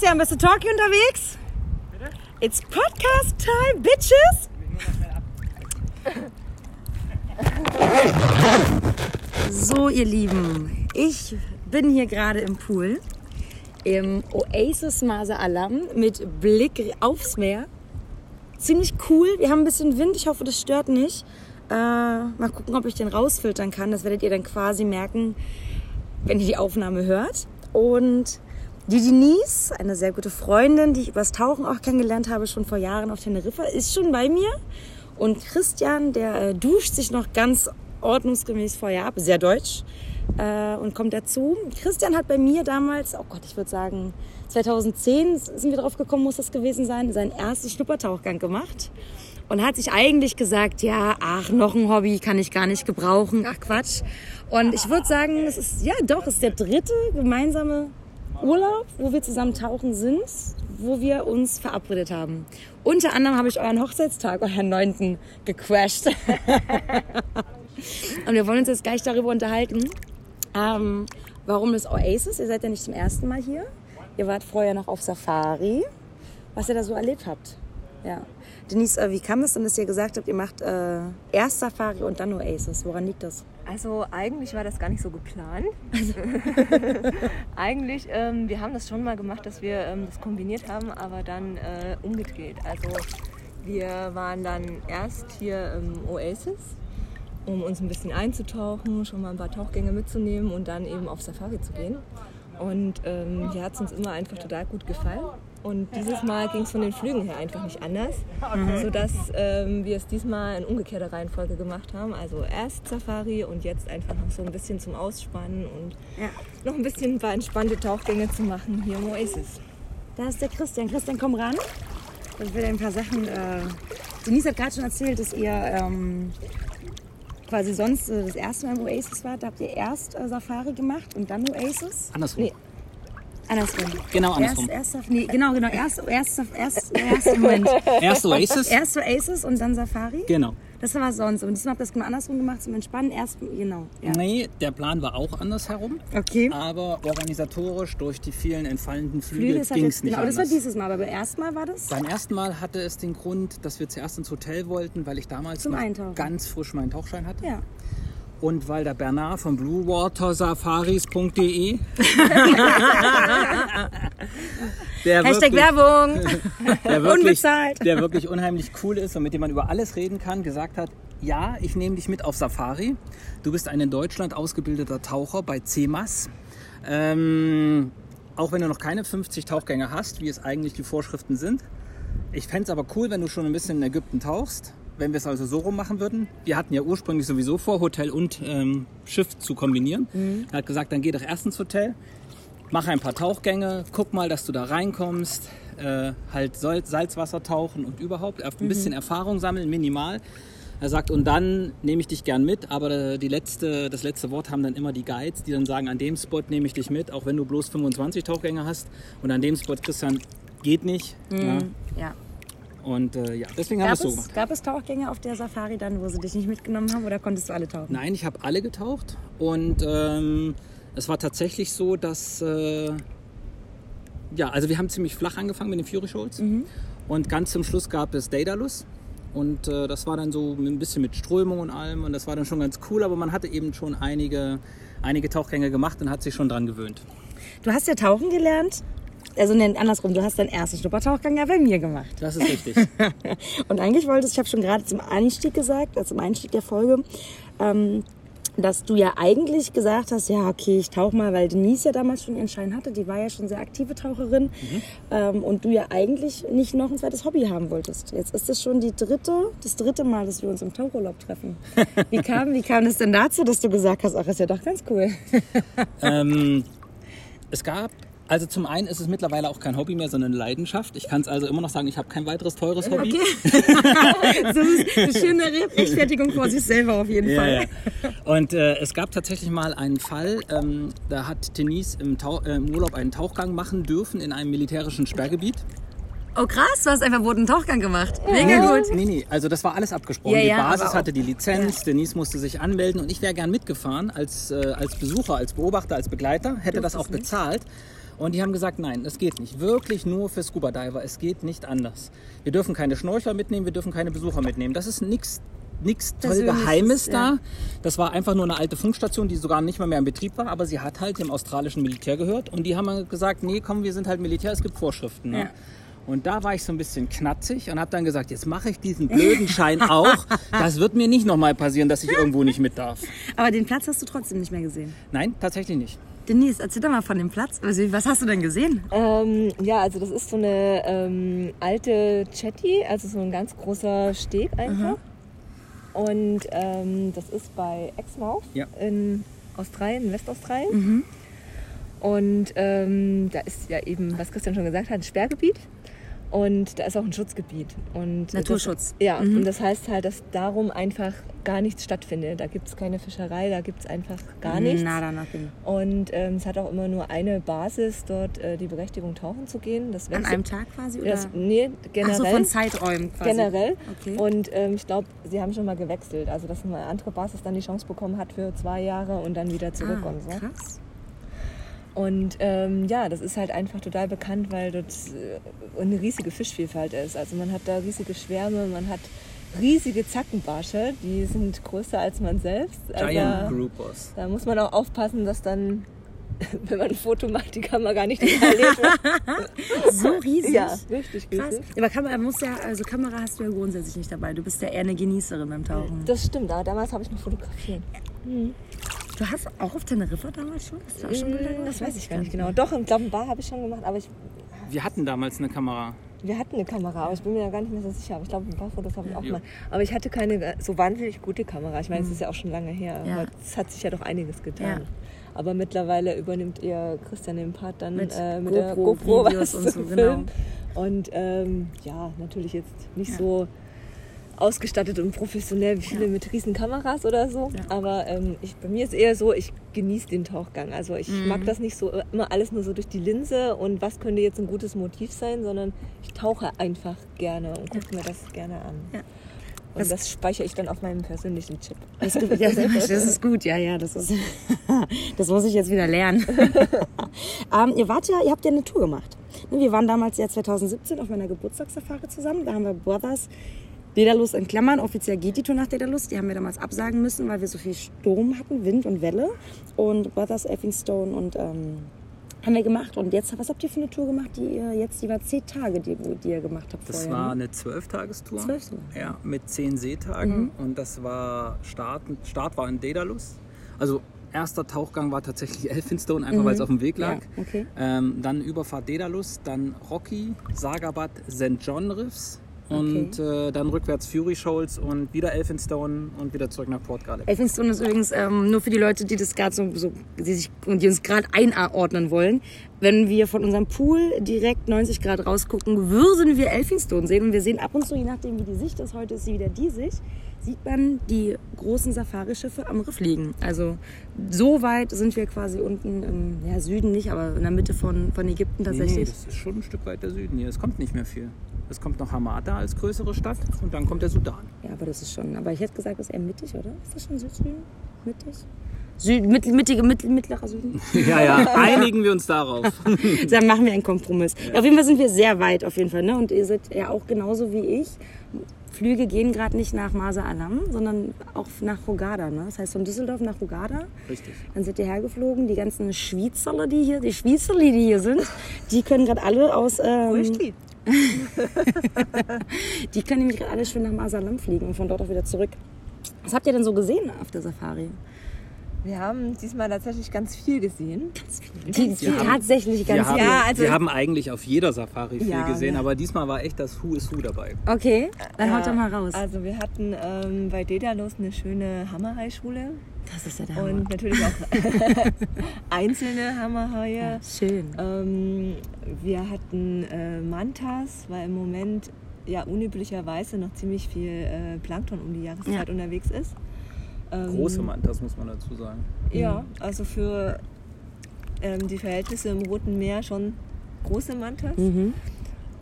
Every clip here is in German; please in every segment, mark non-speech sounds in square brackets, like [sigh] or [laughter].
Bist du talkie unterwegs? Bitte? It's podcast time, bitches! So, ihr Lieben, ich bin hier gerade im Pool im Oasis Masa Alam mit Blick aufs Meer. Ziemlich cool. Wir haben ein bisschen Wind. Ich hoffe, das stört nicht. Äh, mal gucken, ob ich den rausfiltern kann. Das werdet ihr dann quasi merken, wenn ihr die Aufnahme hört. Und die Denise, eine sehr gute Freundin, die ich übers Tauchen auch kennengelernt habe, schon vor Jahren auf Teneriffa, ist schon bei mir. Und Christian, der äh, duscht sich noch ganz ordnungsgemäß vorher ab, sehr deutsch, äh, und kommt dazu. Christian hat bei mir damals, oh Gott, ich würde sagen, 2010 sind wir drauf gekommen, muss das gewesen sein, seinen ersten Schnuppertauchgang gemacht. Und hat sich eigentlich gesagt, ja, ach, noch ein Hobby kann ich gar nicht gebrauchen, ach Quatsch. Und ich würde sagen, es ist, ja doch, es ist der dritte gemeinsame Urlaub, wo wir zusammen tauchen sind, wo wir uns verabredet haben. Unter anderem habe ich euren Hochzeitstag, euren neunten, gecrashed. [laughs] Und wir wollen uns jetzt gleich darüber unterhalten, ähm, warum das Oasis? Ihr seid ja nicht zum ersten Mal hier. Ihr wart vorher noch auf Safari. Was ihr da so erlebt habt. Ja. Denise, äh, wie kam es denn, dass ihr gesagt habt, ihr macht äh, erst Safari und dann Oasis? Woran liegt das? Also eigentlich war das gar nicht so geplant. Also [laughs] eigentlich, ähm, wir haben das schon mal gemacht, dass wir ähm, das kombiniert haben, aber dann äh, umgedreht. Also wir waren dann erst hier im Oasis um uns ein bisschen einzutauchen, schon mal ein paar Tauchgänge mitzunehmen und dann eben auf Safari zu gehen. Und ähm, hier hat es uns immer einfach total gut gefallen. Und dieses Mal ging es von den Flügen her einfach nicht anders, mhm. sodass ähm, wir es diesmal in umgekehrter Reihenfolge gemacht haben. Also erst Safari und jetzt einfach noch so ein bisschen zum Ausspannen und ja. noch ein bisschen ein paar entspannte Tauchgänge zu machen hier im Oasis. Da ist der Christian. Christian, komm ran. Ich will ein paar Sachen. Äh, Denise hat gerade schon erzählt, dass ihr ähm, quasi sonst äh, das erste Mal im Oasis wart, da habt ihr erst äh, Safari gemacht und dann Oasis? Andersrum. Nee. Andersrum. Genau andersrum. Erst, erst, nee, genau, genau. Erst, erst, erst, [laughs] erst, Moment. erst Oasis. Erst Oasis und dann Safari? Genau. Das war sonst. Und diesmal habt ihr das genau andersrum gemacht zum Entspannen. Erst, genau. Ja. Nee, der Plan war auch andersherum. Okay. Aber organisatorisch durch die vielen entfallenden Flüge, Flüge ging es nicht genau, anders. das war dieses Mal, aber beim ersten Mal war das? Beim ersten Mal hatte es den Grund, dass wir zuerst ins Hotel wollten, weil ich damals noch ganz frisch meinen Tauchschein hatte. Ja und weil der Bernard von bluewatersafaris.de [laughs] der Hashtag wirklich, Werbung [laughs] der [laughs] wirklich, Unbezahlt. der wirklich unheimlich cool ist und mit dem man über alles reden kann, gesagt hat, ja, ich nehme dich mit auf Safari. Du bist ein in Deutschland ausgebildeter Taucher bei CEMAS. Ähm, auch wenn du noch keine 50 Tauchgänge hast, wie es eigentlich die Vorschriften sind. Ich fände es aber cool, wenn du schon ein bisschen in Ägypten tauchst wenn wir es also so rum machen würden. Wir hatten ja ursprünglich sowieso vor, Hotel und ähm, Schiff zu kombinieren. Mhm. Er hat gesagt, dann geh doch erst ins Hotel, mach ein paar Tauchgänge, guck mal, dass du da reinkommst, äh, halt Salzwasser tauchen und überhaupt ein mhm. bisschen Erfahrung sammeln, minimal. Er sagt, und dann nehme ich dich gern mit, aber die letzte, das letzte Wort haben dann immer die Guides, die dann sagen, an dem Spot nehme ich dich mit, auch wenn du bloß 25 Tauchgänge hast. Und an dem Spot, Christian, geht nicht. Mhm. Ja. ja. Und äh, ja, deswegen haben wir es so gemacht. Gab es Tauchgänge auf der Safari dann, wo sie dich nicht mitgenommen haben oder konntest du alle tauchen? Nein, ich habe alle getaucht und ähm, es war tatsächlich so, dass äh, ja, also wir haben ziemlich flach angefangen mit den Fury Shoals mhm. und ganz zum Schluss gab es Daedalus und äh, das war dann so ein bisschen mit Strömung und allem und das war dann schon ganz cool, aber man hatte eben schon einige, einige Tauchgänge gemacht und hat sich schon dran gewöhnt. Du hast ja tauchen gelernt also nein, andersrum, du hast deinen ersten Schnuppertauchgang ja bei mir gemacht. Das ist richtig. [laughs] und eigentlich wolltest, ich habe schon gerade zum Einstieg gesagt, also zum Einstieg der Folge, ähm, dass du ja eigentlich gesagt hast, ja, okay, ich tauche mal, weil Denise ja damals schon ihren Schein hatte, die war ja schon sehr aktive Taucherin mhm. ähm, und du ja eigentlich nicht noch ein zweites Hobby haben wolltest. Jetzt ist es schon die dritte, das dritte Mal, dass wir uns im Tauchurlaub treffen. [laughs] Wie kam, wie kam es denn dazu, dass du gesagt hast, ach, ist ja doch ganz cool? ähm, es gab also zum einen ist es mittlerweile auch kein Hobby mehr, sondern eine Leidenschaft. Ich kann es also immer noch sagen, ich habe kein weiteres teures Hobby. Okay. [laughs] das ist eine [laughs] schöne Rechtfertigung vor sich selber auf jeden Fall. Ja, ja. Und äh, es gab tatsächlich mal einen Fall, ähm, da hat Denise im, Tau äh, im Urlaub einen Tauchgang machen dürfen in einem militärischen Sperrgebiet. Oh krass, du hast einfach wohl einen Tauchgang gemacht. Mega gut. Nee, nee, also das war alles abgesprochen. Ja, die Basis hatte die Lizenz, ja. Denise musste sich anmelden und ich wäre gern mitgefahren als, äh, als Besucher, als Beobachter, als Begleiter, hätte das auch bezahlt. Und die haben gesagt, nein, es geht nicht. Wirklich nur für Scuba Diver. Es geht nicht anders. Wir dürfen keine Schnorchler mitnehmen, wir dürfen keine Besucher mitnehmen. Das ist nichts nichts toll Geheimes da. Ja. Das war einfach nur eine alte Funkstation, die sogar nicht mal mehr in Betrieb war, aber sie hat halt dem australischen Militär gehört und die haben gesagt, nee, komm, wir sind halt Militär, es gibt Vorschriften. Ne? Ja. Und da war ich so ein bisschen knatzig und habe dann gesagt, jetzt mache ich diesen blöden Schein auch. [laughs] Das wird mir nicht nochmal passieren, dass ich irgendwo nicht mit darf. Aber den Platz hast du trotzdem nicht mehr gesehen? Nein, tatsächlich nicht. Denise, erzähl doch mal von dem Platz. Was hast du denn gesehen? Ähm, ja, also das ist so eine ähm, alte Chatty, also so ein ganz großer Steg einfach. Mhm. Und ähm, das ist bei Exmouth ja. in Australien, in Westaustralien. Mhm. Und ähm, da ist ja eben, was Christian schon gesagt hat, ein Sperrgebiet. Und da ist auch ein Schutzgebiet. Und Naturschutz. Das, ja, mhm. und das heißt halt, dass darum einfach gar nichts stattfindet. Da gibt es keine Fischerei, da gibt es einfach gar nichts. Nada, nothing. Und ähm, es hat auch immer nur eine Basis, dort äh, die Berechtigung tauchen zu gehen. Das An einem Tag quasi? Oder? Das, nee, generell. Ach so, von Zeiträumen quasi. Generell. Okay. Und ähm, ich glaube, sie haben schon mal gewechselt. Also, dass eine andere Basis dann die Chance bekommen hat für zwei Jahre und dann wieder zurück ah, und so. Krass. Und ähm, ja, das ist halt einfach total bekannt, weil dort äh, eine riesige Fischvielfalt ist. Also man hat da riesige Schwärme, man hat riesige Zackenbarsche, die sind größer als man selbst. Also Giant Groupers. Da muss man auch aufpassen, dass dann, [laughs] wenn man ein Foto macht, die Kamera nicht installiert wird. [laughs] so riesig? Ja, richtig Krass. Aber Kamera muss ja, also Kamera hast du ja grundsätzlich nicht dabei. Du bist ja eher eine Genießerin beim Tauchen. Das stimmt, aber damals habe ich noch fotografiert. Mhm. Du hast auch auf Teneriffa damals schon? Hast du auch schon mm, Das weiß ich gar nicht genau. Doch, im Bar habe ich schon gemacht, aber ich. Wir hatten damals eine Kamera. Wir hatten eine Kamera, aber ich bin mir ja gar nicht mehr so sicher. Aber ich glaube, ein paar Fotos habe ich auch ja. mal. Aber ich hatte keine so wahnsinnig gute Kamera. Ich meine, es mhm. ist ja auch schon lange her. Ja. Aber es hat sich ja doch einiges getan. Ja. Aber mittlerweile übernimmt ihr Christian den Part dann mit, äh, mit GoPro, der GoPro [laughs] was und so, genau. Und ähm, ja, natürlich jetzt nicht so ausgestattet und professionell wie viele ja. mit riesen Kameras oder so. Ja. Aber ähm, ich, bei mir ist eher so, ich genieße den Tauchgang. Also ich mhm. mag das nicht so immer alles nur so durch die Linse und was könnte jetzt ein gutes Motiv sein, sondern ich tauche einfach gerne und gucke ja. mir das gerne an. Und das, das, speichere ich dann auf meinem persönlichen Chip. Das, ja, das ist gut, ja, ja. Das, ist, [laughs] das muss ich jetzt wieder lernen. [laughs] ähm, ihr wart ja, ihr habt ja eine Tour gemacht. Wir waren damals ja 2017 auf meiner Geburtstagssafari zusammen. Da haben wir Brothers Daedalus in Klammern. Offiziell geht die Tour nach Daedalus. Die haben wir damals absagen müssen, weil wir so viel Sturm hatten, Wind und Welle. Und Brothers Elphinstone und ähm, haben wir gemacht. Und jetzt, was habt ihr für eine Tour gemacht, die ihr jetzt, die war zehn Tage, die, die ihr gemacht habt Das vorher, war ne? eine Zwölftagestour. Zwölf Ja, mit zehn Seetagen. Mhm. Und das war, Start, Start war in Daedalus. Also erster Tauchgang war tatsächlich [laughs] Elphinstone, einfach mhm. weil es auf dem Weg lag. Ja, okay. ähm, dann Überfahrt Daedalus, dann Rocky, Sagabat, St. John Riffs, und okay. äh, dann rückwärts Fury Shoals und wieder Elphinstone und wieder zurück nach Port Gallic. Elphinstone ist übrigens ähm, nur für die Leute, die das gerade so, so die sich und die uns gerade einordnen wollen. Wenn wir von unserem Pool direkt 90 Grad rausgucken, würden wir Elphinstone sehen und wir sehen ab und zu, je nachdem wie die Sicht ist, heute ist sie wieder die Sicht, sieht man die großen Safari-Schiffe am Riff liegen. Also so weit sind wir quasi unten im ja, Süden nicht, aber in der Mitte von, von Ägypten tatsächlich. Nee, nee, das ist schon ein Stück weit der Süden hier. Es kommt nicht mehr viel. Es kommt noch Hamada als größere Stadt und dann kommt der Sudan. Ja, aber das ist schon. Aber ich hätte gesagt, das ist eher mittig, oder? Ist das schon Südsüden? Mittig? Süd, mit, mittige, mit, mittlerer Süden. [laughs] Ja, ja, einigen wir uns darauf. [laughs] Dann machen wir einen Kompromiss. Ja. Auf jeden Fall sind wir sehr weit, auf jeden Fall. Ne? Und ihr seid ja auch genauso wie ich. Flüge gehen gerade nicht nach Masa Alam, sondern auch nach Hogada. Ne? Das heißt von Düsseldorf nach Hogada. Richtig. Dann sind die hergeflogen. Die ganzen Schweizerler, die hier, die Schweizerli, die hier sind, die können gerade alle aus. Ähm, [laughs] die können nämlich gerade alle schön nach Masalam fliegen und von dort auch wieder zurück. Was habt ihr denn so gesehen auf der Safari? Wir haben diesmal tatsächlich ganz viel gesehen. Ganz viel. Die, die tatsächlich ganz wir viel. Haben, ja, also wir haben eigentlich auf jeder Safari viel ja, gesehen, ja. aber diesmal war echt das Who is Who dabei. Okay, dann haut doch mal raus. Also wir hatten ähm, bei Dedalus eine schöne Hammerhai-Schule. Das ist ja der Hammer. Und natürlich auch [laughs] einzelne Hammerhaie. Ja, schön. Ähm, wir hatten äh, Mantas, weil im Moment ja unüblicherweise noch ziemlich viel äh, Plankton um die Jahreszeit unterwegs ist. Ähm, Große Mantas, muss man dazu sagen. Ja, mhm. also für ähm, die Verhältnisse im Roten Meer schon große Mantas. Mhm.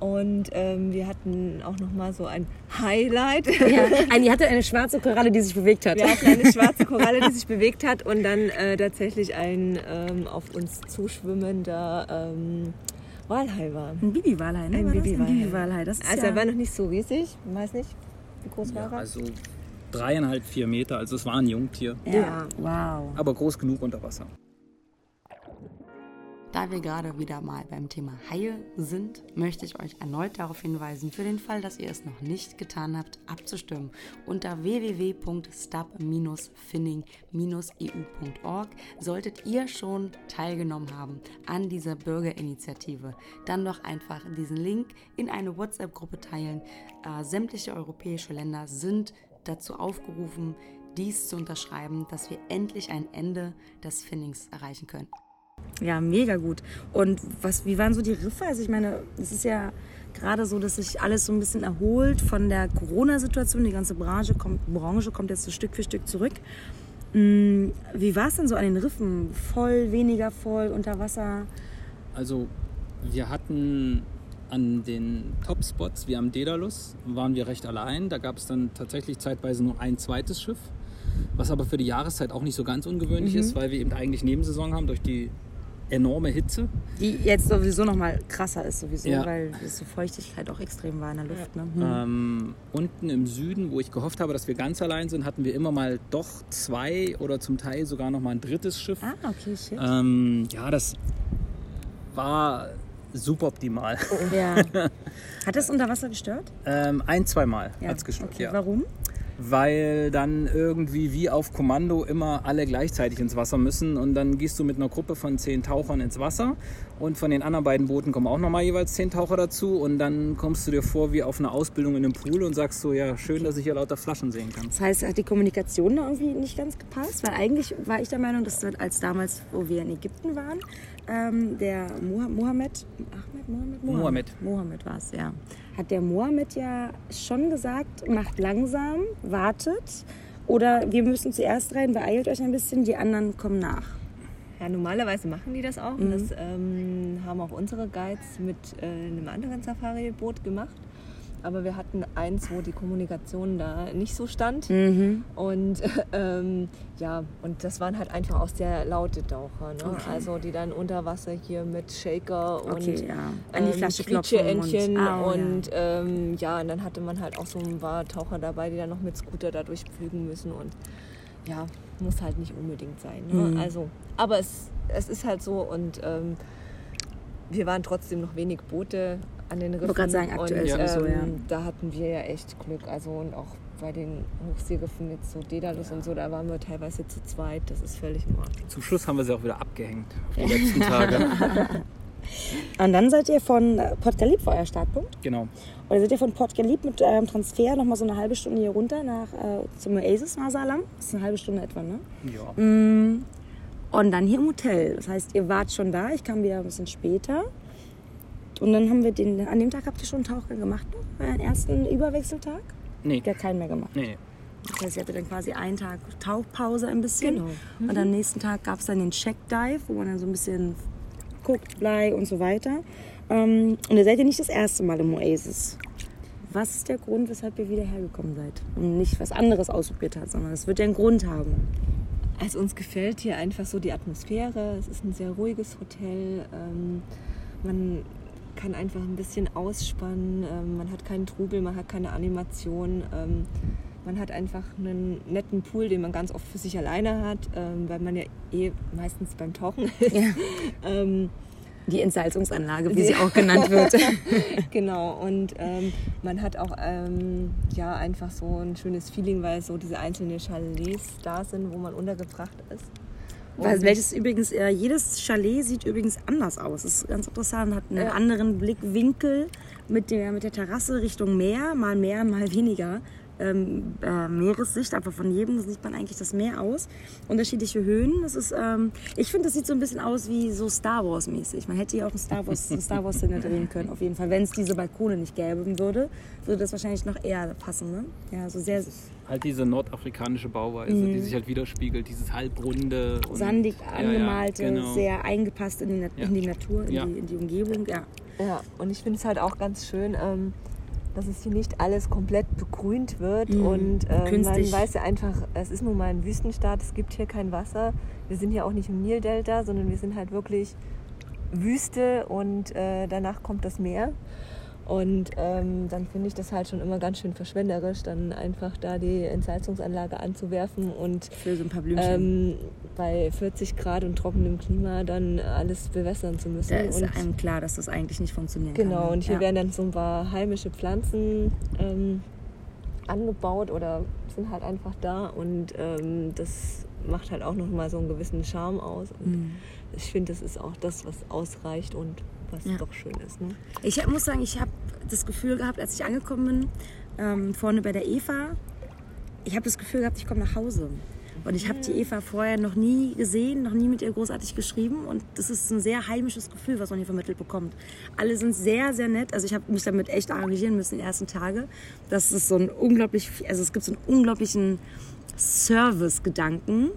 Und ähm, wir hatten auch noch mal so ein Highlight. Ja, [laughs] ein, ihr hattet eine schwarze Koralle, die sich bewegt hat. Wir hatten eine [laughs] schwarze Koralle, die sich bewegt hat und dann äh, tatsächlich ein ähm, auf uns zuschwimmender ähm, Walhai war. Ein Bibi-Walhai, ne? Ein Bibi-Walhai. Ist Also ja er war noch nicht so riesig, weiß nicht, wie groß Ja, war er? also dreieinhalb, vier Meter. Also es war ein Jungtier, ja. Ja. Wow. aber groß genug unter Wasser. Da wir gerade wieder mal beim Thema Haie sind, möchte ich euch erneut darauf hinweisen, für den Fall, dass ihr es noch nicht getan habt, abzustimmen. Unter www.stop-finning-eu.org solltet ihr schon teilgenommen haben an dieser Bürgerinitiative. Dann doch einfach diesen Link in eine WhatsApp-Gruppe teilen. Äh, sämtliche europäische Länder sind dazu aufgerufen, dies zu unterschreiben, dass wir endlich ein Ende des Finnings erreichen können. Ja, mega gut. Und was, wie waren so die Riffe? Also ich meine, es ist ja gerade so, dass sich alles so ein bisschen erholt von der Corona-Situation. Die ganze Branche kommt, Branche kommt jetzt so Stück für Stück zurück. Mm, Wie war es denn so an den Riffen? Voll, weniger voll, unter Wasser? Also wir hatten an den Top-Spots, wie am Daedalus, waren wir recht allein. Da gab es dann tatsächlich zeitweise nur ein zweites Schiff, was aber für die Jahreszeit auch nicht so ganz ungewöhnlich ist, weil wir eben eigentlich Nebensaison haben durch die enorme Hitze. Die jetzt sowieso noch mal krasser ist sowieso, Ja. weil die Feuchtigkeit auch extrem war in der Luft. Ne? Hm. Ähm, unten im Süden, wo ich gehofft habe, dass wir ganz allein sind, hatten wir immer mal doch zwei oder zum Teil sogar noch mal ein drittes Schiff. Ah, okay, shit. Ähm, ja, das war suboptimal. Ja. [laughs] Hat das unter Wasser gestört? Ähm, ein, zweimal Ja. hat's gestört, Okay. ja. Warum? Weil dann irgendwie wie auf Kommando immer alle gleichzeitig ins Wasser müssen und dann gehst du mit einer Gruppe von zehn Tauchern ins Wasser und von den anderen beiden Booten kommen auch nochmal jeweils zehn Taucher dazu und dann kommst du dir vor wie auf einer Ausbildung in einem Pool und sagst so, ja schön, dass ich hier lauter Flaschen sehen kann. Das heißt, hat die Kommunikation da irgendwie nicht ganz gepasst? Weil eigentlich war ich der Meinung, dass das als damals, wo wir in Ägypten waren, ähm, der Moha- Mohammed, Ahmed, Mohammed? Mohammed. Mohammed war es, ja. Hat der Mohammed ja schon gesagt, macht langsam, wartet. Oder wir müssen zuerst rein, beeilt euch ein bisschen, die anderen kommen nach. Ja, normalerweise machen die das auch. Mhm. Das ähm, haben auch unsere Guides mit äh, einem anderen Safari-Boot gemacht. Aber wir hatten eins, wo die Kommunikation da nicht so stand. Mhm. Und [laughs] ähm, ja, und das waren halt einfach auch sehr laute Taucher. Ne? Okay. Also die dann unter Wasser hier mit Shaker und Okay, ja. An die ähm, Flasche klopfen Quietscheentchen und- Ah, und ähm, ja, und dann hatte man halt auch so ein paar Taucher dabei, die dann noch mit Scooter da durchpflügen müssen und ja, muss halt nicht unbedingt sein. Ne? Mhm. Also, aber es, es ist halt so und ähm, wir waren trotzdem noch wenig Boote an den Riffen. wollte gerade sagen, aktuell und, sowieso, ähm, ja. Da hatten wir ja echt Glück. Also und auch bei den Hochseeriffen jetzt so Dedalus und so, da waren wir teilweise zu zweit. Das ist völlig in Ordnung. Zum Schluss haben wir sie auch wieder abgehängt auf die letzten Tage. [laughs] Und dann seid ihr von Port Galip, war euer Startpunkt. genau. Oder seid ihr von Port Galip mit eurem Transfer nochmal so eine halbe Stunde hier runter nach, äh, zum Oasis Masalam? Das ist eine halbe Stunde etwa, ne? Ja. Mm, Und dann hier im Hotel. Das heißt, ihr wart schon da. Ich kam wieder ein bisschen später. Und dann haben wir den, an dem Tag habt ihr schon einen Tauchgang gemacht, noch? Euren ersten Überwechseltag? Nee. Ja, keinen mehr gemacht. Nee. Das heißt, ihr hattet dann quasi einen Tag Tauchpause ein bisschen. Genau. Und am nächsten Tag gab es dann den Check-Dive, wo man dann so ein bisschen guckt, Blei und so weiter. Ähm, und ihr seid ja nicht das erste Mal im Oasis. Was ist der Grund, weshalb ihr wieder hergekommen seid? Und nicht was anderes ausprobiert habt, sondern es wird ja einen Grund haben. Also uns gefällt hier einfach so die Atmosphäre. Es ist ein sehr ruhiges Hotel. Ähm, man kann einfach ein bisschen ausspannen. Ähm, man hat keinen Trubel, man hat keine Animation. Ähm, man hat einfach einen netten Pool, den man ganz oft für sich alleine hat, ähm, weil man ja eh meistens beim Tauchen ist. Ja. [laughs] ähm, Die Entsalzungsanlage, wie [laughs] sie auch genannt wird. [laughs] genau, und ähm, man hat auch ja, einfach so ein schönes Feeling, weil so diese einzelnen Chalets da sind, wo man untergebracht ist. Weil, welches übrigens, äh, jedes Chalet sieht übrigens anders aus. Das ist ganz interessant, hat einen Ja. anderen Blickwinkel mit der, mit der Terrasse Richtung Meer, mal mehr, mal weniger. Ähm, äh, Meeressicht, aber von jedem sieht man eigentlich das Meer aus. Unterschiedliche Höhen. Das ist, ähm, ich finde, das sieht so ein bisschen aus wie so Star Wars mäßig. Man hätte hier auch ein Star Wars, [laughs] eine Star Wars Szene drehen können, auf jeden Fall. Wenn es diese Balkone nicht gäbe würde, würde das wahrscheinlich noch eher passen. Ne? Ja, so sehr halt diese nordafrikanische Bauweise, mhm. die sich halt widerspiegelt, dieses halbrunde. Sandig angemalte, ja, ja, genau. sehr eingepasst in die, Na ja. in die Natur, in, die, in, die, Umgebung. Ja, ja und ich finde es halt auch ganz schön, ähm, dass es hier nicht alles komplett begrünt wird mhm. und ähm, man weiß ja einfach, es ist nun mal ein Wüstenstaat, es gibt hier kein Wasser. Wir sind hier auch nicht im Nildelta, sondern wir sind halt wirklich Wüste und äh, danach kommt das Meer. Und ähm, dann finde ich das halt schon immer ganz schön verschwenderisch, dann einfach da die Entsalzungsanlage anzuwerfen und Für so ein paar ähm, bei 40 Grad und trockenem Klima dann alles bewässern zu müssen. Da ist und einem klar, dass das eigentlich nicht funktionieren genau, kann. Genau, und hier ja. werden dann so ein paar heimische Pflanzen ähm, angebaut oder sind halt einfach da und ähm, das macht halt auch nochmal so einen gewissen Charme aus. Und mhm. ich finde, das ist auch das, was ausreicht und was ja. doch schön ist. Ne? Ich muss sagen, ich habe das Gefühl gehabt, als ich angekommen bin, ähm, vorne bei der Eva, ich habe das Gefühl gehabt, ich komme nach Hause. Und ich habe die mhm. Eva vorher noch nie gesehen, noch nie mit ihr großartig geschrieben. Und das ist ein sehr heimisches Gefühl, was man hier vermittelt bekommt. Alle sind sehr, sehr nett. Also ich habe mich damit echt arrangieren müssen in den ersten Tagen. Das ist so ein unglaublich, also es gibt so einen unglaublichen Service-Gedanken.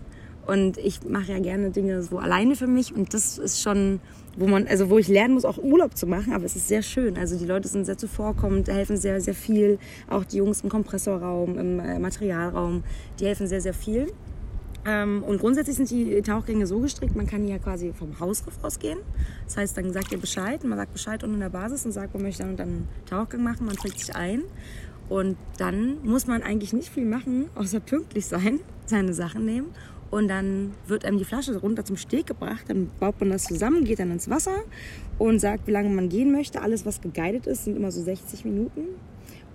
Und ich mache ja gerne Dinge so alleine für mich. Und das ist schon wo man, also wo ich lernen muss, auch Urlaub zu machen, aber es ist sehr schön. Also die Leute sind sehr zuvorkommend, helfen sehr, sehr viel. Auch die Jungs im Kompressorraum, im äh, Materialraum, die helfen sehr, sehr viel. Ähm, und grundsätzlich sind die Tauchgänge so gestrickt, man kann hier quasi vom Hausriff ausgehen. Das heißt, dann sagt ihr Bescheid, man sagt Bescheid unten in der Basis und sagt, man möchte dann und dann einen Tauchgang machen, man trägt sich ein. Und dann muss man eigentlich nicht viel machen, außer pünktlich sein, seine Sachen nehmen und dann wird einem die Flasche runter zum Steg gebracht. Dann baut man das zusammen, geht dann ins Wasser und sagt, wie lange man gehen möchte. Alles, was geguidet ist, sind immer so 60 Minuten.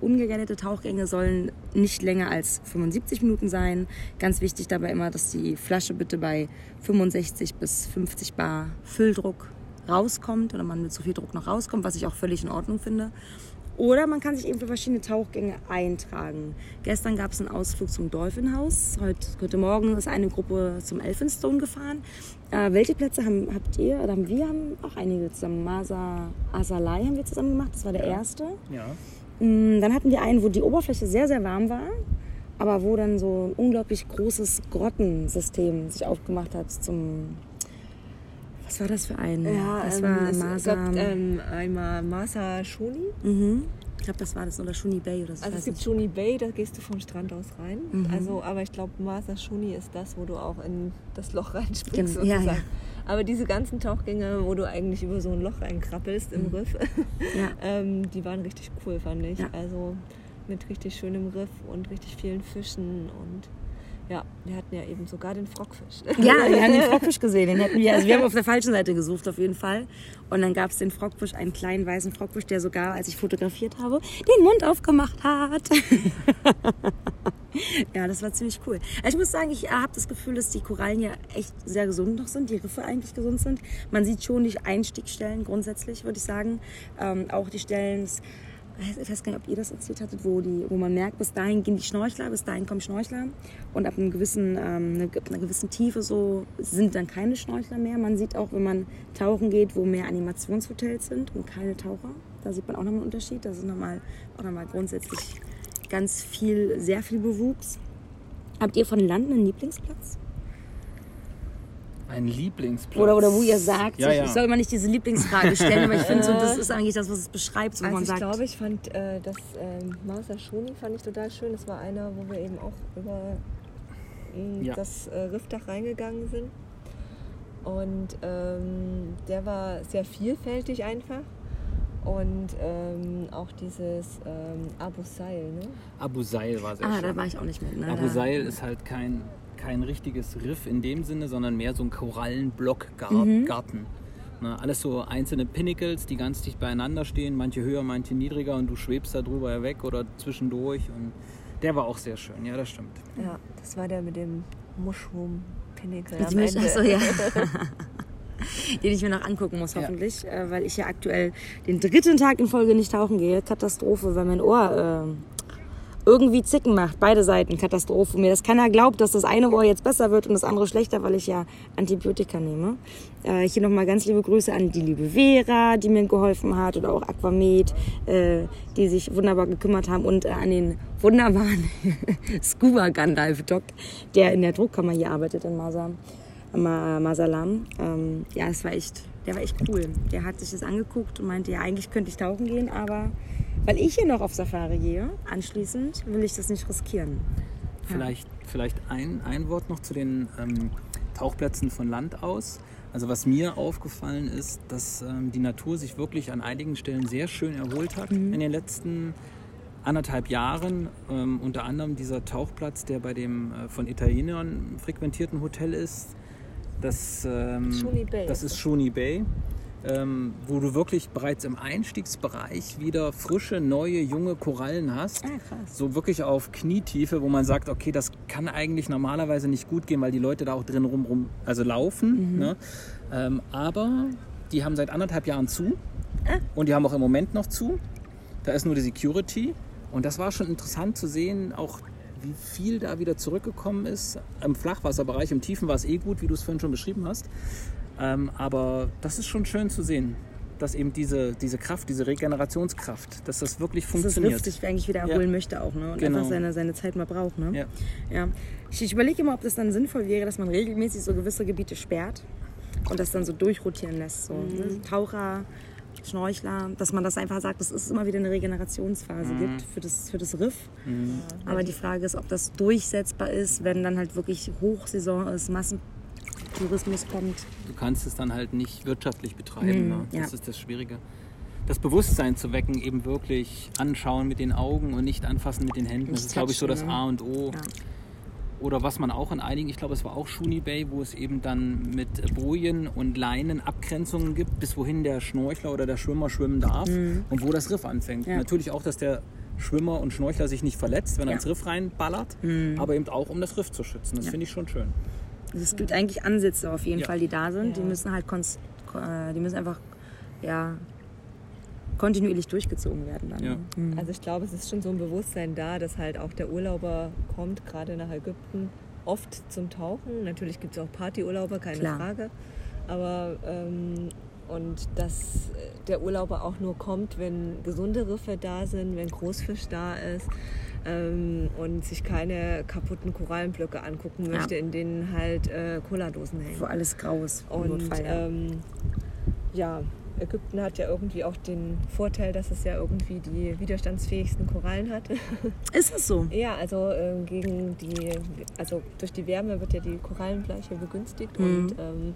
Ungeguidete Tauchgänge sollen nicht länger als 75 Minuten sein. Ganz wichtig dabei immer, dass die Flasche bitte bei 65 bis 50 Bar Fülldruck rauskommt oder man mit so viel Druck noch rauskommt, was ich auch völlig in Ordnung finde. Oder man kann sich eben für verschiedene Tauchgänge eintragen. Gestern gab es einen Ausflug zum Dolphin House. Heute, heute Morgen ist eine Gruppe zum Elphinstone gefahren. Äh, welche Plätze haben, habt ihr? Oder haben wir haben auch einige zusammen. Masa Asalai haben wir zusammen gemacht. Das war der erste. Ja. Mm, dann hatten wir einen, wo die Oberfläche sehr, sehr warm war. Aber wo dann so ein unglaublich großes Grottensystem sich aufgemacht hat zum was war das für ein? Ja, das ähm, war es Masa. Gab, ähm, einmal Masa Shuni. Mhm. Ich glaube, das war das. Oder Shuni Bay oder so. Also es gibt Shuni Bay, da gehst du vom Strand aus rein. Mhm. Also, aber ich glaube, Masa Shuni ist das, wo du auch in das Loch reinspringst. Genau. Ja, ja. Aber diese ganzen Tauchgänge, wo du eigentlich über so ein Loch reinkrabbelst im mhm. Riff, ja. [laughs] ähm, die waren richtig cool, fand ich. Ja. Also mit richtig schönem Riff und richtig vielen Fischen und wir hatten ja eben sogar den Frockfisch. Ja, wir haben den [laughs] Frockfisch gesehen. Den hätten wir, also wir haben auf der falschen Seite gesucht auf jeden Fall. Und dann gab es den Frockfisch, einen kleinen weißen Frockfisch, der sogar, als ich fotografiert habe, den Mund aufgemacht hat. [laughs] ja, das war ziemlich cool. Also ich muss sagen, ich habe das Gefühl, dass die Korallen ja echt sehr gesund noch sind, die Riffe eigentlich gesund sind. Man sieht schon die Einstiegstellen grundsätzlich, würde ich sagen. Ähm, auch die Stellen ich weiß gar nicht, ob ihr das erzählt hattet, wo, die, wo man merkt, bis dahin gehen die Schnorchler, bis dahin kommen Schnorchler und ab einem gewissen, ähm, einer gewissen Tiefe so sind dann keine Schnorchler mehr. Man sieht auch, wenn man tauchen geht, wo mehr Animationshotels sind und keine Taucher. Da sieht man auch nochmal einen Unterschied. Das ist nochmal, auch nochmal grundsätzlich ganz viel, sehr viel Bewuchs. Habt ihr von Land einen Lieblingsplatz? Ein Lieblingsplatz. Oder, oder wo ihr sagt, ja, ja. ich soll immer nicht diese Lieblingsfrage stellen, aber ich finde, so, das [laughs] ist eigentlich das, was es beschreibt, wo also man ich sagt. Ich glaube, ich fand äh, das äh, Masa Shoni fand ich total schön. Das war einer, wo wir eben auch über äh, ja. das äh, Riffdach reingegangen sind. Und ähm, der war sehr vielfältig einfach. Und ähm, auch dieses ähm, Abu Sail, ne? Abu Sail war sehr ah, schön. Ah, da war ich auch nicht mit. Ne? Abu Sail ist halt kein kein richtiges Riff in dem Sinne, sondern mehr so ein Korallenblockgarten. Mhm. Ne, alles so einzelne Pinnacles, die ganz dicht beieinander stehen, manche höher, manche niedriger und du schwebst da drüber weg oder zwischendurch. Und der war auch sehr schön, ja, das stimmt. Ja, das war der mit dem Mushroom Pinnacle. Am Ende. Achso, ja. [laughs] den ich mir noch angucken muss, hoffentlich, ja. äh, weil ich ja aktuell den dritten Tag in Folge nicht tauchen gehe. Katastrophe, weil mein Ohr äh, irgendwie Zicken macht. Beide Seiten Katastrophe. Mir das keiner glaubt, dass das eine Ohr jetzt besser wird und das andere schlechter, weil ich ja Antibiotika nehme. Äh, hier nochmal ganz liebe Grüße an die liebe Vera, die mir geholfen hat oder auch Aquamed, äh, die sich wunderbar gekümmert haben und äh, an den wunderbaren [laughs] Scuba Gandalf Doc, der in der Druckkammer hier arbeitet in Masam. Masalam. Ähm, ja, es war echt, der war echt cool. Der hat sich das angeguckt und meinte, ja, eigentlich könnte ich tauchen gehen, aber weil ich hier noch auf Safari gehe, anschließend will ich das nicht riskieren. Vielleicht, vielleicht ein, ein Wort noch zu den ähm, Tauchplätzen von Land aus. Also was mir aufgefallen ist, dass ähm, die Natur sich wirklich an einigen Stellen sehr schön erholt hat mhm. in den letzten anderthalb Jahren. Ähm, unter anderem dieser Tauchplatz, der bei dem äh, von Italienern frequentierten Hotel ist. Das, ähm, Bay. das ist Shuni Bay ähm, wo du wirklich bereits im Einstiegsbereich wieder frische, neue, junge Korallen hast. Ah, so wirklich auf Knietiefe, wo man sagt, okay, das kann eigentlich normalerweise nicht gut gehen, weil die Leute da auch drin rum, rum also laufen. Mhm. Ne? Ähm, aber die haben seit anderthalb Jahren zu ah. und die haben auch im Moment noch zu. Da ist nur die Security. Und das war schon interessant zu sehen, auch wie viel da wieder zurückgekommen ist. Im Flachwasserbereich, im Tiefen war es eh gut, wie du es vorhin schon beschrieben hast. Ähm, aber das ist schon schön zu sehen, dass eben diese, diese Kraft, diese Regenerationskraft, dass das wirklich funktioniert. Dass das sich eigentlich wieder erholen ja. möchte auch ne? und genau. einfach seine, seine Zeit mal braucht. Ne? Ja. ja. Ich, ich überlege immer, ob das dann sinnvoll wäre, dass man regelmäßig so gewisse Gebiete sperrt und das dann so durchrotieren lässt. So, ne? mhm. Taucher, Schnorchler, dass man das einfach sagt, dass es immer wieder eine Regenerationsphase mhm. gibt für das, für das Riff. Mhm. Aber die Frage ist, ob das durchsetzbar ist, wenn dann halt wirklich Hochsaison ist, Massen Tourismus kommt. Du kannst es dann halt nicht wirtschaftlich betreiben. Mm, ne? Das ja. ist das Schwierige. Das Bewusstsein zu wecken, eben wirklich anschauen mit den Augen und nicht anfassen mit den Händen. Das, das ist, glaube ich, so das ne? A und O. Ja. Oder was man auch in einigen, ich glaube, es war auch Shuni Bay, wo es eben dann mit Bojen und Leinen Abgrenzungen gibt, bis wohin der Schnorchler oder der Schwimmer schwimmen darf mhm. und wo das Riff anfängt. Ja. Natürlich auch, dass der Schwimmer und Schnorchler sich nicht verletzt, wenn er ins Riff reinballert, mhm. aber eben auch, um das Riff zu schützen. Das finde ich schon schön. Es gibt eigentlich Ansätze auf jeden ja. Fall, die da sind. Ja. Die müssen halt äh, die müssen einfach ja, kontinuierlich durchgezogen werden. Dann. Ja. Mhm. Also ich glaube, es ist schon so ein Bewusstsein da, dass halt auch der Urlauber kommt, gerade nach Ägypten, oft zum Tauchen. Natürlich gibt es auch Partyurlauber, keine Klar. Frage. Aber ähm, und dass der Urlauber auch nur kommt, wenn gesunde Riffe da sind, wenn Großfisch da ist ähm, und sich keine kaputten Korallenblöcke angucken möchte, ja. in denen halt äh, Cola-Dosen hängen. Wo alles grau ist. Und ähm, ja, Ägypten hat ja irgendwie auch den Vorteil, dass es ja irgendwie die widerstandsfähigsten Korallen hat. [laughs] Ist es so? Ja, also äh, gegen die, also durch die Wärme wird ja die Korallenbleiche begünstigt mhm. und ähm,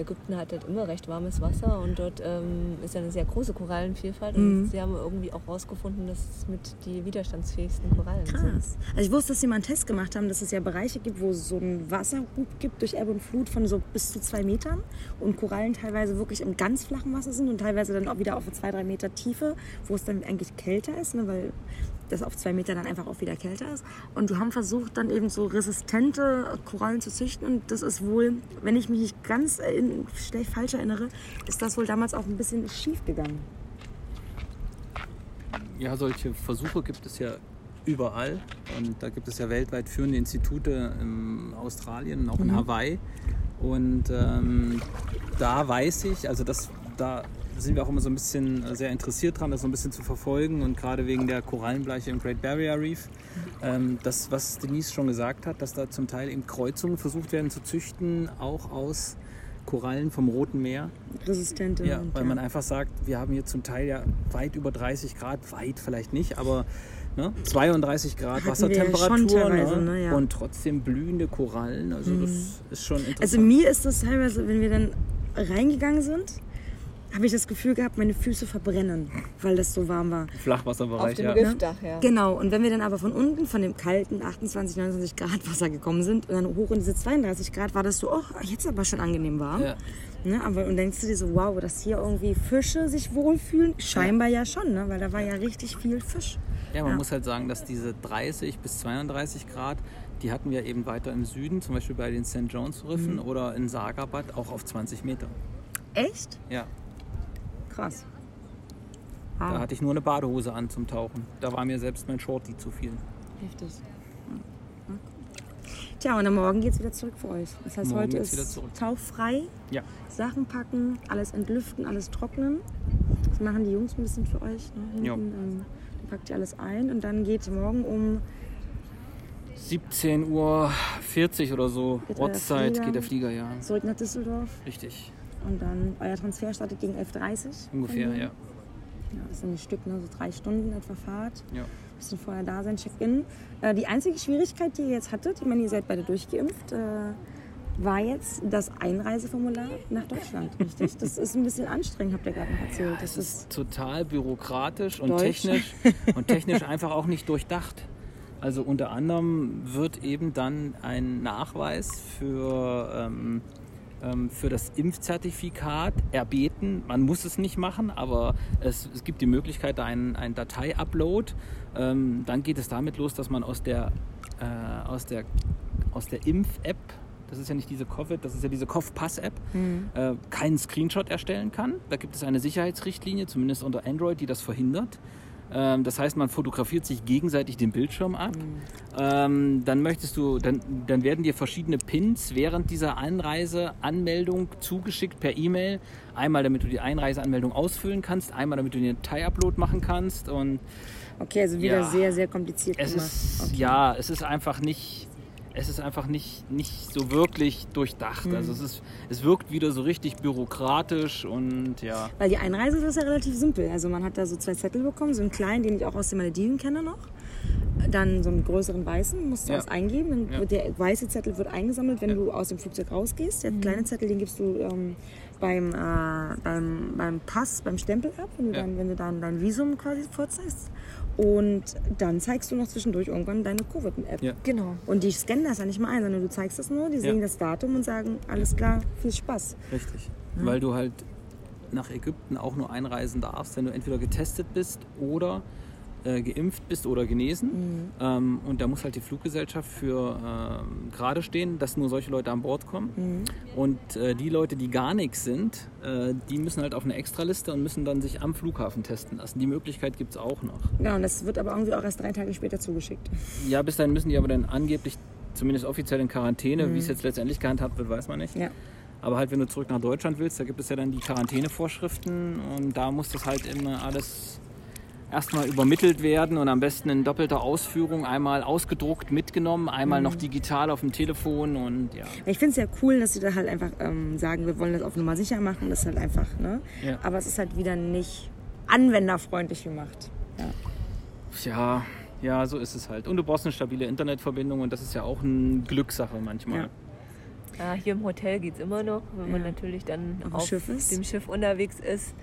Ägypten hat halt immer recht warmes Wasser und dort ähm, ist ja eine sehr große Korallenvielfalt. Und mhm. sie haben irgendwie auch herausgefunden, dass es mit die widerstandsfähigsten Korallen Krass. sind. Also ich wusste, dass sie mal einen Test gemacht haben, dass es ja Bereiche gibt, wo es so ein Wasserhub gibt durch Ebbe und Flut von so bis zu zwei Metern und Korallen teilweise wirklich im ganz flachen Wasser sind und teilweise dann auch wieder auf zwei, drei Meter Tiefe, wo es dann eigentlich kälter ist, ne, weil das auf zwei Meter dann einfach auch wieder kälter ist. Und die haben versucht, dann eben so resistente Korallen zu züchten. Und das ist wohl, wenn ich mich nicht ganz in, falsch erinnere, ist das wohl damals auch ein bisschen schief gegangen. Ja, solche Versuche gibt es ja überall. Und da gibt es ja weltweit führende Institute in Australien, auch in mhm. Hawaii. Und ähm, da weiß ich, also das, da sind wir auch immer so ein bisschen äh, sehr interessiert dran, das so ein bisschen zu verfolgen und gerade wegen der Korallenbleiche im Great Barrier Reef. Ähm, das, was Denise schon gesagt hat, dass da zum Teil eben Kreuzungen versucht werden zu züchten, auch aus Korallen vom Roten Meer. Resistente. Ja, weil ja. man einfach sagt, wir haben hier zum Teil ja weit über 30 Grad, weit vielleicht nicht, aber ne, 32 Grad Hatten Wassertemperatur ne, ne, ja. und trotzdem blühende Korallen. Also mhm. das ist schon interessant. Also mir ist das teilweise, wenn wir dann reingegangen sind, habe ich das Gefühl gehabt, meine Füße verbrennen, weil das so warm war. Flachwasserbereich, Auf dem ja. Riffdach, ja. Genau, und wenn wir dann aber von unten, von dem kalten 28, 29 Grad Wasser gekommen sind und dann hoch in diese 32 Grad, war das so, oh, jetzt aber schon angenehm warm. Ja. Ne, aber und denkst du dir so, wow, dass hier irgendwie Fische sich wohlfühlen? Scheinbar ja, ja schon, ne? weil da war ja richtig viel Fisch. Ja, man ja. muss halt sagen, dass diese 30 bis 32 Grad, die hatten wir eben weiter im Süden, zum Beispiel bei den St. John's Riffen mhm. oder in Sagabad auch auf 20 Meter. Echt? Ja. Krass. Ah. Da hatte ich nur eine Badehose an zum Tauchen. Da war mir selbst mein Shorty zu viel. Heftig. Tja, und am Morgen geht es wieder zurück für euch. Das heißt, Morgen heute ist tauffrei. Ja. Sachen packen, alles entlüften, alles trocknen. Das machen die Jungs ein bisschen für euch. Ne? Ja. Hinten, ähm, dann packt ihr alles ein und dann geht morgen um 17.40 Uhr oder so, Ortszeit, geht der Flieger, ja. zurück nach Düsseldorf Richtig, und dann euer Transfer startet gegen 11.30 Uhr. ungefähr, ja. Ja, das ist ein Stück, ne? so drei Stunden etwa Fahrt. ja. bisschen vorher da sein, Check-in. Äh, die einzige Schwierigkeit, die ihr jetzt hattet, ich meine, ihr seid beide durchgeimpft, äh, war jetzt das Einreiseformular nach Deutschland, richtig? Das ist ein bisschen anstrengend, habt ihr gerade noch erzählt. Das ist total bürokratisch und Deutsch. technisch [laughs] und technisch einfach auch nicht durchdacht. Also unter anderem wird eben dann ein Nachweis für, ähm, für das Impfzertifikat erbeten. Man muss es nicht machen, aber es, es gibt die Möglichkeit, da einen, einen Datei-Upload. Ähm, dann geht es damit los, dass man aus der, äh, aus der, aus der Impf-App, das ist ja nicht diese Covid, das ist ja diese Cov-Pass-App, äh, keinen Screenshot erstellen kann. Da gibt es eine Sicherheitsrichtlinie, zumindest unter Android, die das verhindert. Ähm, das heißt, man fotografiert sich gegenseitig den Bildschirm ab. Ähm, dann möchtest du, dann, dann werden dir verschiedene Pins während dieser Einreiseanmeldung zugeschickt per E-Mail. Einmal, damit du die Einreiseanmeldung ausfüllen kannst, einmal, damit du den Datei-Upload machen kannst. Und okay, also wieder Ja. sehr, sehr kompliziert es gemacht. ist, okay. ja, es ist einfach nicht, es ist einfach nicht, nicht so wirklich durchdacht. Mhm. Also es ist, es wirkt wieder so richtig bürokratisch und ja. Weil die Einreise ist ja relativ simpel. Also man hat da so zwei Zettel bekommen, so einen kleinen, den ich auch aus den Malediven kenne noch. Dann so einen größeren weißen, musst du Ja. was eingeben. Dann Ja. wird der weiße Zettel wird eingesammelt, wenn Ja. du aus dem Flugzeug rausgehst. Der kleine Zettel, den gibst du ähm, beim, äh, beim, beim Pass, beim Stempel ab, wenn du, Ja. dann, wenn du dann dein Visum quasi vorzeigst. Und dann zeigst du noch zwischendurch irgendwann deine Covid-App. Ja. Genau. Und die scannen das ja nicht mal ein, sondern du zeigst das nur, die Ja. sehen das Datum und sagen, alles klar, viel Spaß. Richtig. Weil du halt nach Ägypten auch nur einreisen darfst, wenn du entweder getestet bist oder äh, geimpft bist oder genesen. Ähm, und da muss halt die Fluggesellschaft für ähm, gerade stehen, dass nur solche Leute an Bord kommen. Und äh, die Leute, die gar nichts sind, äh, die müssen halt auf eine Extraliste und müssen dann sich am Flughafen testen lassen. Die Möglichkeit gibt es auch noch. Ja, und das wird aber irgendwie auch erst drei Tage später zugeschickt. Ja, bis dahin müssen die aber dann angeblich, zumindest offiziell in Quarantäne. Wie es jetzt letztendlich gehandhabt wird, weiß man nicht. Ja. Aber halt, wenn du zurück nach Deutschland willst, da gibt es ja dann die Quarantänevorschriften und da muss das halt immer alles erstmal übermittelt werden und am besten in doppelter Ausführung, einmal ausgedruckt mitgenommen, einmal noch digital auf dem Telefon und ja. Ich finde es ja cool, dass sie da halt einfach ähm, sagen, wir wollen das auf Nummer sicher machen. Das ist halt einfach, ne? Ja. Aber es ist halt wieder nicht anwenderfreundlich gemacht. Ja. Ja, ja, so ist es halt. Und du brauchst eine stabile Internetverbindung und das ist ja auch eine Glückssache manchmal. Ja. Ja, hier im Hotel geht es immer noch, wenn man natürlich dann Auf auf, Schiff dem Schiff unterwegs ist.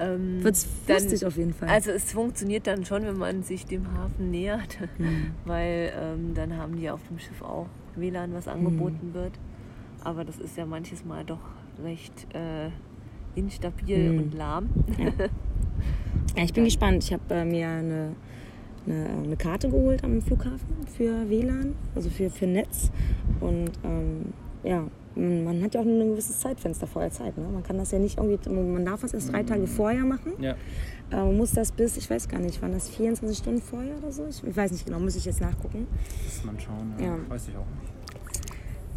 Ähm, Wird's dann- lustig auf jeden Fall. Also es funktioniert dann schon, wenn man sich dem Hafen nähert, Mhm. [laughs] weil ähm, dann haben die auf dem Schiff auch WLAN, was angeboten wird. Aber das ist ja manches Mal doch recht äh, instabil Mhm. und lahm. Ja, [laughs] ich bin gespannt. Ich habe äh, mir eine, eine, eine Karte geholt am Flughafen für WLAN, also für, für Netz. Und ähm, ja, man hat ja auch nur ein gewisses Zeitfenster vorher Zeit. Ne? Man kann das ja nicht irgendwie, man darf das erst drei Tage vorher machen. Ja. Äh, man muss das bis, ich weiß gar nicht, waren das 24 Stunden vorher oder so? Ich, ich weiß nicht genau, muss ich jetzt nachgucken. Muss man schauen, ja. Ja. weiß ich auch nicht.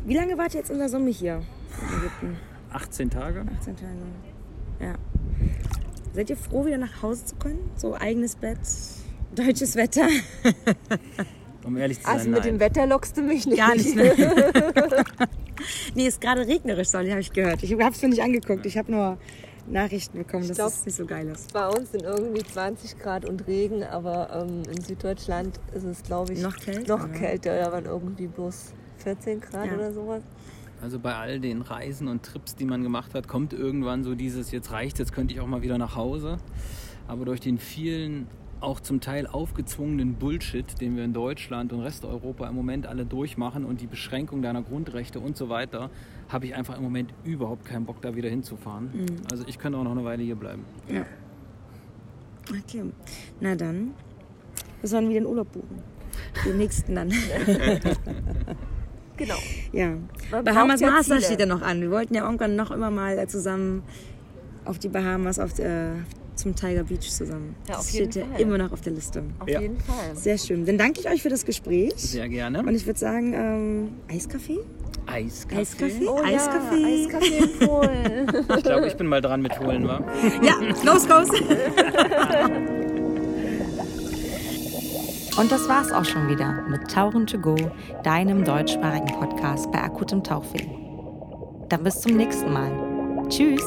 Wie lange wart ihr jetzt in der Sommer hier in Ägypten? 18 Tage? 18 Tage. Ja. Seid ihr froh, wieder nach Hause zu können? So eigenes Bett, deutsches Wetter? [laughs] Um ehrlich zu sein, Also mit nein. dem Wetter lockst du mich nicht. Gar nicht mehr. [laughs] [laughs] nee, ist gerade regnerisch, Solly, habe ich gehört. Ich habe es mir nicht angeguckt. Ich habe nur Nachrichten bekommen, dass es nicht so geil ist. Bei uns sind irgendwie 20 Grad und Regen, aber ähm, in Süddeutschland ist es, glaube ich, Noch kälter, Noch kälter, da waren irgendwie bloß 14 Grad Ja. oder sowas. Also bei all den Reisen und Trips, die man gemacht hat, kommt irgendwann so dieses, jetzt reicht, jetzt könnte ich auch mal wieder nach Hause. Aber durch den vielen, auch zum Teil aufgezwungenen Bullshit, den wir in Deutschland und Resteuropa im Moment alle durchmachen und die Beschränkung deiner Grundrechte und so weiter, habe ich einfach im Moment überhaupt keinen Bock, da wieder hinzufahren. Also ich könnte auch noch eine Weile hier bleiben. Ja. Okay. Na dann, wir dann wieder in Urlaub buchen. Den nächsten dann. [laughs] Genau. ja. Man Bahamas ja Masters Ziele. steht ja noch an. Wir wollten ja irgendwann noch immer mal zusammen auf die Bahamas, auf, äh, zum Tiger Beach zusammen. Ja, das steht ja Fall. immer noch auf der Liste. Auf Ja. jeden Fall. Sehr schön. Dann danke ich euch für das Gespräch. Sehr gerne. Und ich würde sagen, ähm, Eiskaffee? Eiskaffee. Eiskaffee? Oh Eiskaffee. Ja, Eiskaffee in Polen. [laughs] Ich glaube, ich bin mal dran mit holen, wa? [laughs] Ja, los, los. Und das war's auch schon wieder mit Tauchen to go, deinem deutschsprachigen Podcast bei akutem Tauchfilm. Dann bis zum nächsten Mal. Tschüss!